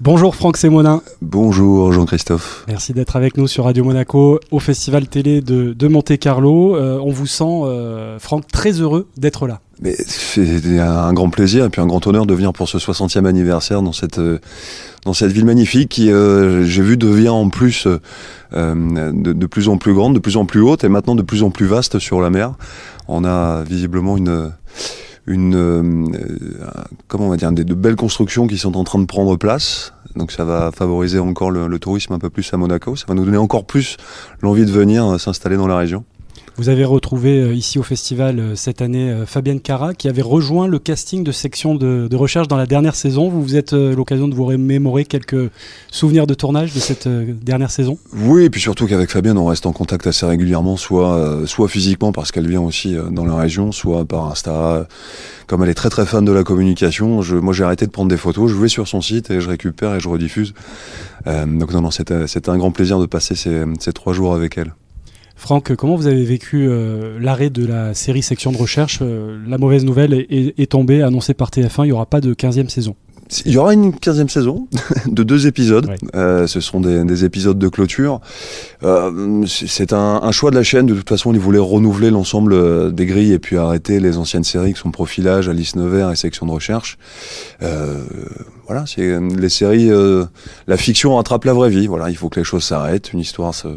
Bonjour Franck Sémonin. Bonjour Jean-Christophe. Merci d'être avec nous sur Radio Monaco au Festival télé de, de Monte Carlo. Euh, on vous sent, euh, Franck, très heureux d'être là. Mais c'est un grand plaisir et puis un grand honneur de venir pour ce 60e anniversaire dans cette, euh, dans cette ville magnifique qui, euh, j'ai vu, devient en plus euh, de, de, plus en plus grande, de plus en plus haute et maintenant de plus en plus vaste sur la mer. On a visiblement une une, euh, comment on va dire, des, de belles constructions qui sont en train de prendre place. Donc ça va favoriser encore le, tourisme un peu plus à Monaco. Ça va nous donner encore plus l'envie de venir euh, s'installer dans la région. Vous avez retrouvé euh, ici au festival euh, cette année euh, Fabienne Cara qui avait rejoint le casting de section de, recherche dans la dernière saison. Vous vous êtes l'occasion de vous remémorer quelques souvenirs de tournage de cette dernière saison Oui, et puis surtout qu'avec Fabienne, on reste en contact assez régulièrement, soit, soit physiquement parce qu'elle vient aussi dans la région, soit par Insta. Comme elle est très très fan de la communication, moi j'ai arrêté de prendre des photos, je vais sur son site et je récupère et je rediffuse. Donc non, non, c'était un grand plaisir de passer ces trois jours avec elle. Franck, comment vous avez vécu euh, l'arrêt de la série section de recherche euh, La mauvaise nouvelle est, tombée, annoncée par TF1, il n'y aura pas de 15e saison. Il y aura une 15e saison de deux épisodes. Euh, ce sont des, des, épisodes de clôture. Euh, c'est un, un, choix de la chaîne. De toute façon, ils voulaient renouveler l'ensemble euh, des grilles et puis arrêter les anciennes séries qui sont Profilage, Alice Nevers et Section de recherche. Euh, voilà, c'est les séries. Euh, la fiction rattrape la vraie vie. Voilà, il faut que les choses s'arrêtent, une histoire se,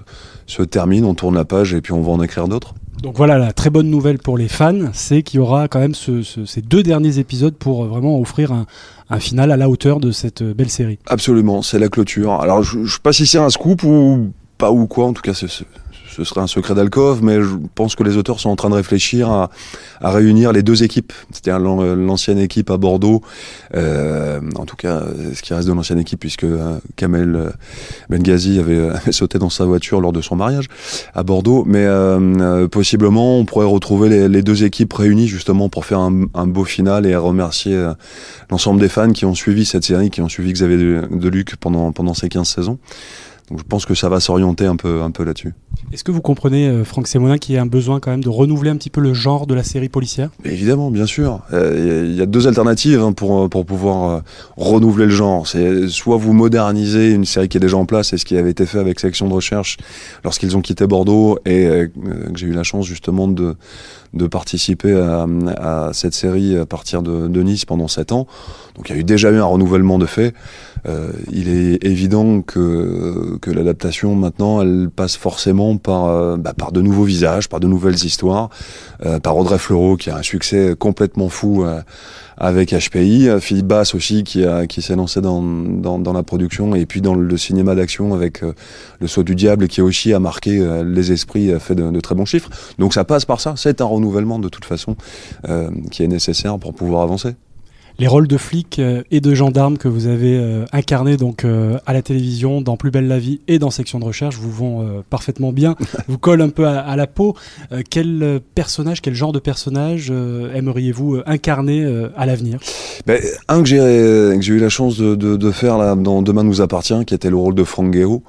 se termine, on tourne la page et puis on va en écrire d'autres. Donc voilà, la très bonne nouvelle pour les fans, c'est qu'il y aura quand même ce, ce, ces deux derniers épisodes pour vraiment offrir un, final à la hauteur de cette belle série. Absolument, c'est la clôture. Alors je ne sais pas si c'est un scoop ou pas ou quoi, en tout cas c'est ce serait un secret d'alcove, mais je pense que les auteurs sont en train de réfléchir à, réunir les deux équipes, c'est-à-dire l'ancienne équipe à Bordeaux, euh, en tout cas ce qui reste de l'ancienne équipe, puisque euh, Kamel Benghazi avait, sauté dans sa voiture lors de son mariage à Bordeaux, mais euh, possiblement on pourrait retrouver les, deux équipes réunies justement pour faire un, beau final et remercier euh, l'ensemble des fans qui ont suivi cette série, qui ont suivi Xavier de, de Luc pendant, pendant ces 15 saisons. Donc je pense que ça va s'orienter un peu, un peu là-dessus. Est-ce que vous comprenez, euh, Franck Sémonin, qu'il y a un besoin quand même de renouveler un petit peu le genre de la série policière? Mais Évidemment, bien sûr. Il euh, y a deux alternatives hein, pour, pour pouvoir euh, renouveler le genre. C'est soit vous modernisez une série qui est déjà en place, et ce qui avait été fait avec Section de Recherche lorsqu'ils ont quitté Bordeaux, et euh, que j'ai eu la chance justement de, de participer à, à, cette série à partir de, de Nice pendant sept ans. Donc il y a eu déjà eu un renouvellement de fait. Euh, il est évident que, que l'adaptation maintenant, elle passe forcément par, euh, bah, par de nouveaux visages, par de nouvelles histoires, euh, par Audrey Fleurot qui a un succès complètement fou euh, avec HPI, Philippe Bass aussi qui, qui s'est lancé dans, dans, dans, la production et puis dans le cinéma d'action avec euh, Le Saut du Diable qui aussi a marqué euh, les esprits, a fait de, de, très bons chiffres. Donc ça passe par ça, c'est un renouvellement de toute façon qui est nécessaire pour pouvoir avancer les rôles de flics euh, et de gendarmes que vous avez euh, incarnés donc euh, à la télévision, dans Plus belle la vie et dans Section de recherche vous vont parfaitement bien, vous collent un peu à, à la peau. Quel personnage, quel genre de personnage aimeriez-vous incarner à l'avenir? Ben, Un que j'ai eu la chance de, de, de, faire là, dans Demain nous appartient, qui était le rôle de Franck Guéraud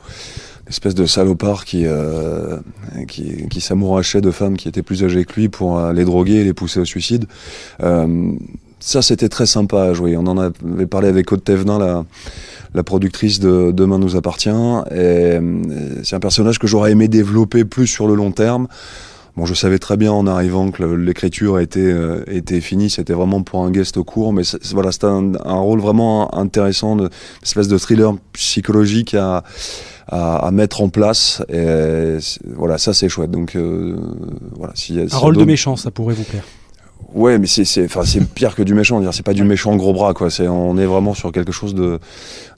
espèce de salopard qui, euh, qui, qui s'amourachait de femmes qui étaient plus âgées que lui pour euh, les droguer et les pousser au suicide. Euh, ça, c'était très sympa à jouer. On en avait parlé avec Aude Thévenin, la, la productrice de Demain nous appartient. Et, c'est un personnage que j'aurais aimé développer plus sur le long terme. Bon, je savais très bien en arrivant que l'écriture était, euh, était finie, c'était vraiment pour un guest au cours, mais voilà, c'était un, un, rôle vraiment intéressant, une espèce de thriller psychologique à, à, à, mettre en place. Et voilà, ça c'est chouette. Donc euh, voilà, si, un rôle de méchant, ça pourrait vous plaire. Ouais, mais c'est c'est enfin c'est pire que du méchant. C'est pas du méchant gros bras quoi. C'est on est vraiment sur quelque chose de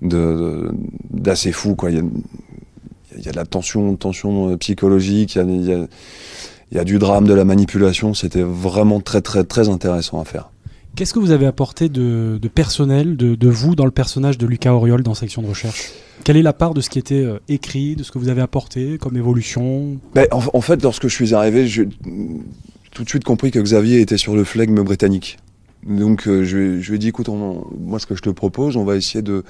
de d'assez fou quoi. Il y a il y a de la tension tension psychologique. Il y a, il y a il y a du drame, de la manipulation. C'était vraiment très très très intéressant à faire. Qu'est-ce que vous avez apporté de, de personnel, de, de, vous, dans le personnage de Lucas Auriol dans Section de Recherche? Quelle est la part de ce qui était euh, écrit, de ce que vous avez apporté comme évolution? Ben, en, en, fait, lorsque je suis arrivé, j'ai tout de suite compris que Xavier était sur le flegme britannique. Donc euh, je, je lui ai dit, écoute, on, moi ce que je te propose, on va essayer de,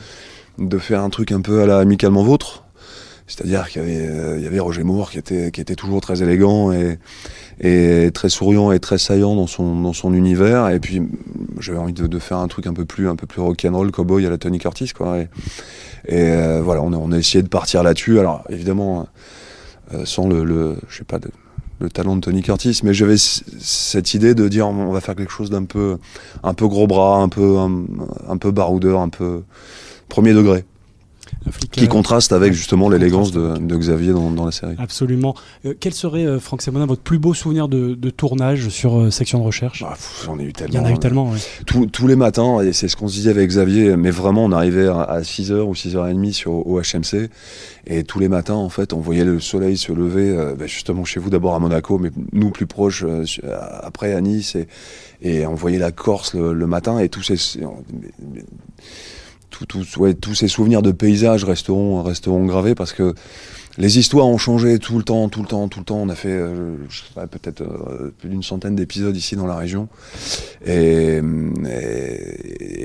de faire un truc un peu à la amicalement vôtre. C'est-à-dire qu'il y avait, euh, y avait Roger Moore qui était, qui était toujours très élégant et, et très souriant et très saillant dans son, dans son univers. Et puis j'avais envie de, de, faire un truc un peu plus, un peu plus rock'n'roll, cowboy à la Tony Curtis, quoi. Et, euh, voilà, on a, on a essayé de partir là-dessus. Alors évidemment, euh, sans le, je sais pas, le talent de Tony Curtis, mais j'avais cette idée de dire on va faire quelque chose d'un peu, un peu gros bras, un peu, un, un peu baroudeur, un peu premier degré qui contraste avec justement l'élégance de, de, Xavier dans, dans, la série. Absolument. Euh, quel serait, euh, Franck Semonin, votre plus beau souvenir de, de tournage sur euh, Section de Recherche? Bah, J'en ai eu tellement. Il y en a eu tellement, oui. Tous, tous les matins, et c'est ce qu'on se disait avec Xavier, mais vraiment, on arrivait à 6h ou 6h30 sur, au HMC, et tous les matins, en fait, on voyait le soleil se lever, bah, justement chez vous d'abord à Monaco, mais nous plus proches, après à Nice, et, et on voyait la Corse le, le matin, et tous ces tous ces souvenirs de paysages resteront, resteront gravés parce que les histoires ont changé tout le temps, tout le temps, tout le temps. On a fait euh, peut-être euh, plus d'une centaine d'épisodes ici dans la région. Et,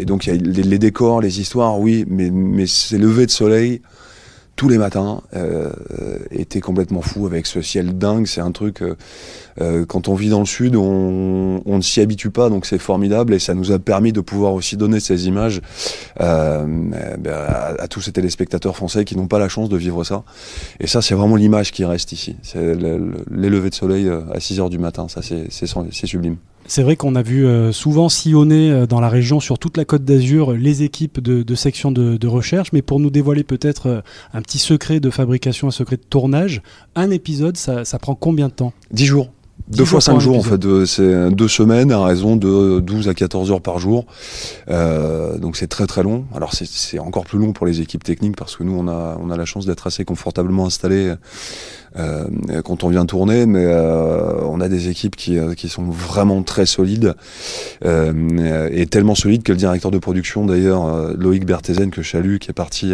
donc il y a les, décors, les histoires, oui, mais, mais ces levées de soleil tous les matins euh, était complètement fou avec ce ciel dingue. C'est un truc, euh, euh, quand on vit dans le sud, on, ne s'y habitue pas, donc c'est formidable et ça nous a permis de pouvoir aussi donner ces images euh, ben, à, à, tous ces téléspectateurs français qui n'ont pas la chance de vivre ça. Et ça, c'est vraiment l'image qui reste ici. C'est les levées de soleil à 6 heures du matin, ça c'est sublime. C'est vrai qu'on a vu euh, souvent sillonner euh, dans la région, sur toute la côte d'Azur, les équipes de, de sections de, de, recherche. Mais pour nous dévoiler peut-être euh, un petit secret de fabrication, un secret de tournage, un épisode, ça, ça prend combien de temps? 10 jours. Deux fois cinq jours, en fait, c'est deux semaines à raison de 12 à 14 heures par jour. Euh, donc c'est très très long. Alors c'est encore plus long pour les équipes techniques parce que nous on a, on a la chance d'être assez confortablement installés euh, quand on vient tourner, mais euh, on a des équipes qui, euh, qui sont vraiment très solides euh, et tellement solides que le directeur de production d'ailleurs, euh, Loïc Berthézen que je salue, qui est parti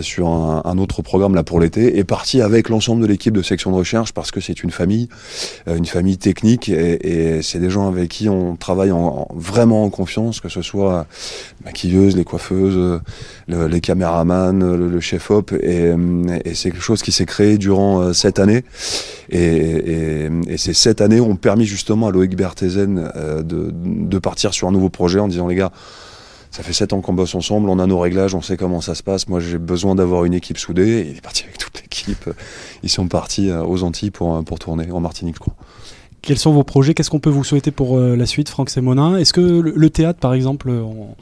sur un, autre programme là pour l'été, est parti avec l'ensemble de l'équipe de section de recherche parce que c'est une famille, une famille technique et, c'est des gens avec qui on travaille en, en, vraiment en confiance, que ce soit maquilleuses, les coiffeuses, le, les caméramans, le, le chef-op et, c'est quelque chose qui s'est créé durant cette année. Et, et, et, ces sept années ont permis justement à Loïc Berthézen euh, de, partir sur un nouveau projet en disant les gars, ça fait sept ans qu'on bosse ensemble, on a nos réglages, on sait comment ça se passe. Moi, j'ai besoin d'avoir une équipe soudée. Et il est parti avec toute l'équipe. Ils sont partis euh, aux Antilles pour, pour tourner, en Martinique, je crois. Quels sont vos projets Qu'est-ce qu'on peut vous souhaiter pour euh, la suite, Franck Sémonin Est-ce que le, le, théâtre, par exemple, on,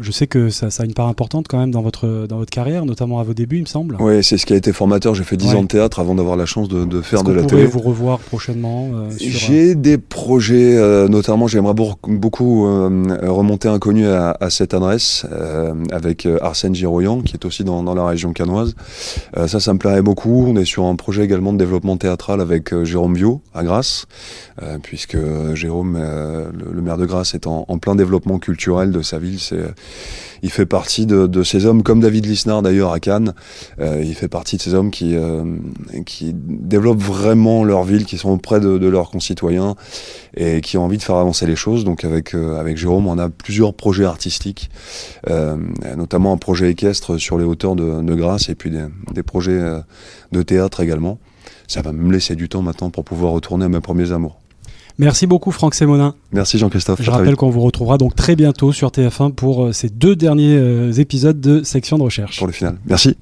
je sais que ça, ça, a une part importante quand même dans votre, dans votre carrière, notamment à vos débuts, il me semble. Oui, c'est ce qui a été formateur. J'ai fait 10 ouais. ans de théâtre avant d'avoir la chance de, de faire de la télé. vous revoir prochainement euh, J'ai des projets, euh, notamment j'aimerais beaucoup euh, remonter Inconnu à, à, cette adresse euh, avec Arsène Giroyan, qui est aussi dans, dans la région canoise. Euh, ça, ça me plairait beaucoup. On est sur un projet également de développement théâtral avec Jérôme Bio à Grasse. Euh, puisque Jérôme, euh, le, le, maire de Grasse, est en, en, plein développement culturel de sa ville. C'est, il fait partie de, de, ces hommes, comme David Lisnard d'ailleurs à Cannes, euh, il fait partie de ces hommes qui, euh, qui développent vraiment leur ville, qui sont auprès de, de, leurs concitoyens et qui ont envie de faire avancer les choses. Donc avec, euh, avec Jérôme, on a plusieurs projets artistiques, notamment un projet équestre sur les hauteurs de, de Grasse et puis des, des projets de théâtre également. Ça va me laisser du temps maintenant pour pouvoir retourner à mes premiers amours. Merci beaucoup Franck Sémonin. Merci Jean-Christophe. Je rappelle qu'on vous retrouvera donc très bientôt sur TF1 pour ces deux derniers épisodes de section de recherche. Pour le final. Merci.